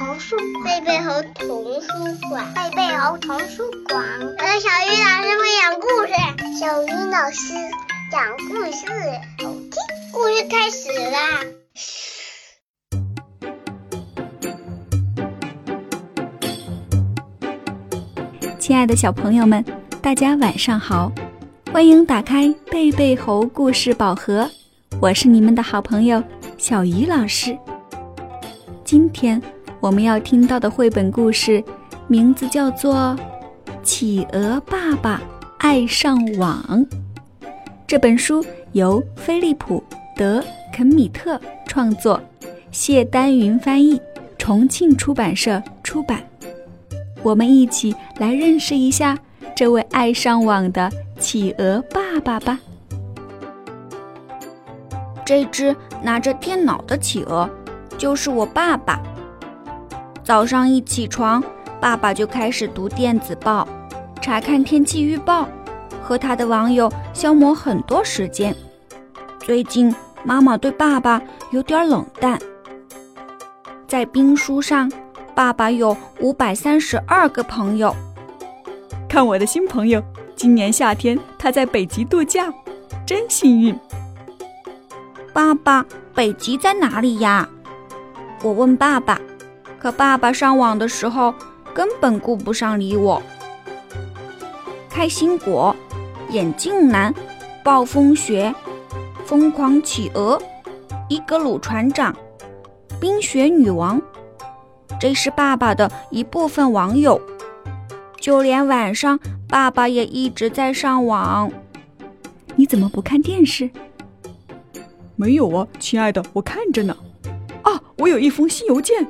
童书贝贝猴童书馆，贝贝猴童书馆。我是小鱼老师会讲故事，小鱼老师讲故事，好听。故事开始啦！亲爱的小朋友们，大家晚上好，欢迎打开贝贝猴故事宝盒，我是你们的好朋友小鱼老师。今天我们要听到的绘本故事，名字叫做《企鹅爸爸爱上网》。这本书由菲利普·德肯米特创作，谢丹云翻译，重庆出版社出版。我们一起来认识一下这位爱上网的企鹅爸爸吧。这只拿着电脑的企鹅就是我爸爸。早上一起床，爸爸就开始读电子报，查看天气预报，和他的网友消磨很多时间。最近，妈妈对爸爸有点冷淡。在兵书上。爸爸有五百三十二个朋友。看我的新朋友，今年夏天他在北极度假，真幸运。爸爸，北极在哪里呀？我问爸爸，可爸爸上网的时候根本顾不上理我。开心果、眼镜男、暴风雪、疯狂企鹅、伊格鲁船长、冰雪女王。这是爸爸的一部分网友，就连晚上爸爸也一直在上网。你怎么不看电视？没有啊，亲爱的，我看着呢。啊，我有一封新邮件。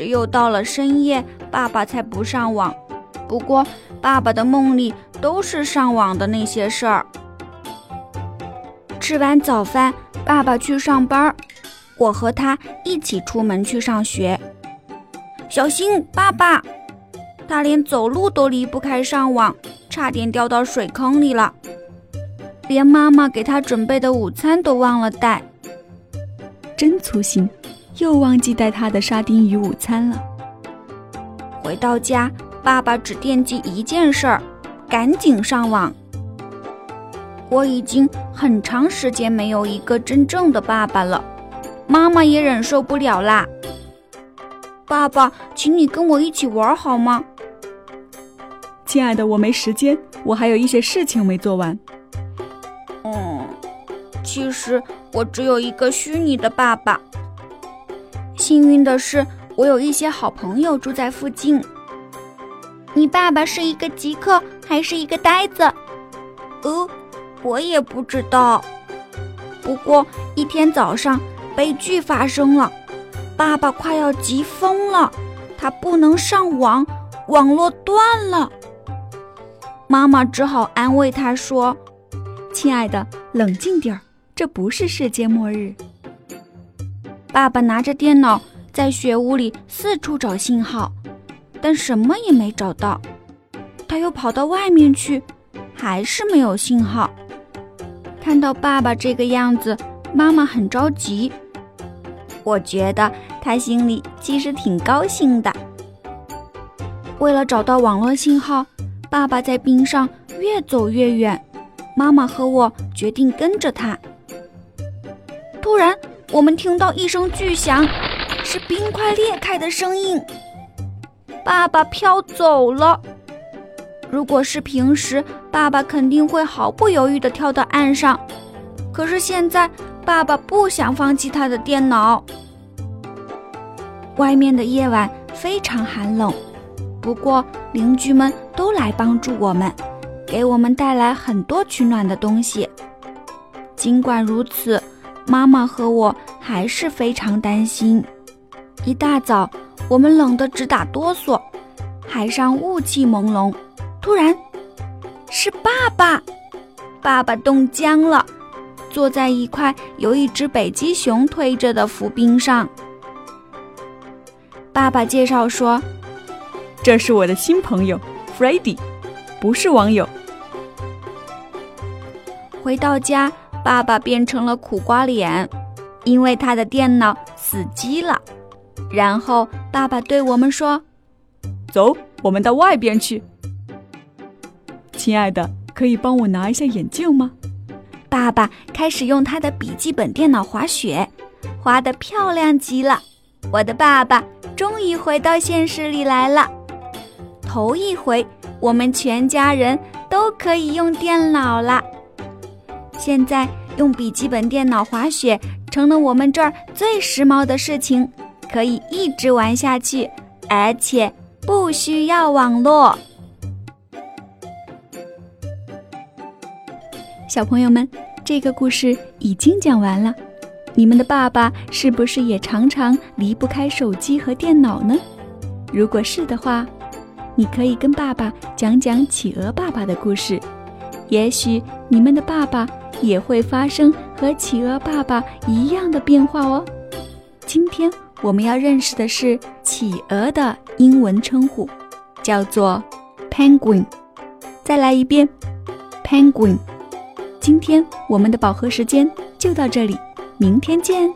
只有到了深夜，爸爸才不上网。不过，爸爸的梦里都是上网的那些事儿。吃完早饭，爸爸去上班。我和他一起出门去上学，小心，爸爸！他连走路都离不开上网，差点掉到水坑里了，连妈妈给他准备的午餐都忘了带，真粗心，又忘记带他的沙丁鱼午餐了。回到家，爸爸只惦记一件事儿，赶紧上网。我已经很长时间没有一个真正的爸爸了。妈妈也忍受不了啦！爸爸，请你跟我一起玩好吗？亲爱的，我没时间，我还有一些事情没做完。嗯，其实我只有一个虚拟的爸爸。幸运的是，我有一些好朋友住在附近。你爸爸是一个极客还是一个呆子？呃，我也不知道。不过一天早上。悲剧发生了，爸爸快要急疯了，他不能上网，网络断了。妈妈只好安慰他说：“亲爱的，冷静点儿，这不是世界末日。”爸爸拿着电脑在雪屋里四处找信号，但什么也没找到。他又跑到外面去，还是没有信号。看到爸爸这个样子，妈妈很着急。我觉得他心里其实挺高兴的。为了找到网络信号，爸爸在冰上越走越远，妈妈和我决定跟着他。突然，我们听到一声巨响，是冰块裂开的声音。爸爸飘走了。如果是平时，爸爸肯定会毫不犹豫地跳到岸上。可是现在，爸爸不想放弃他的电脑。外面的夜晚非常寒冷，不过邻居们都来帮助我们，给我们带来很多取暖的东西。尽管如此，妈妈和我还是非常担心。一大早，我们冷得直打哆嗦，海上雾气朦胧。突然，是爸爸，爸爸冻僵了。坐在一块由一只北极熊推着的浮冰上。爸爸介绍说：“这是我的新朋友 f r e d d y 不是网友。”回到家，爸爸变成了苦瓜脸，因为他的电脑死机了。然后爸爸对我们说：“走，我们到外边去。”亲爱的，可以帮我拿一下眼镜吗？爸爸开始用他的笔记本电脑滑雪，滑得漂亮极了。我的爸爸终于回到现实里来了。头一回，我们全家人都可以用电脑了。现在用笔记本电脑滑雪成了我们这儿最时髦的事情，可以一直玩下去，而且不需要网络。小朋友们，这个故事已经讲完了。你们的爸爸是不是也常常离不开手机和电脑呢？如果是的话，你可以跟爸爸讲讲企鹅爸爸的故事，也许你们的爸爸也会发生和企鹅爸爸一样的变化哦。今天我们要认识的是企鹅的英文称呼，叫做 penguin。再来一遍，penguin。今天我们的饱和时间就到这里，明天见。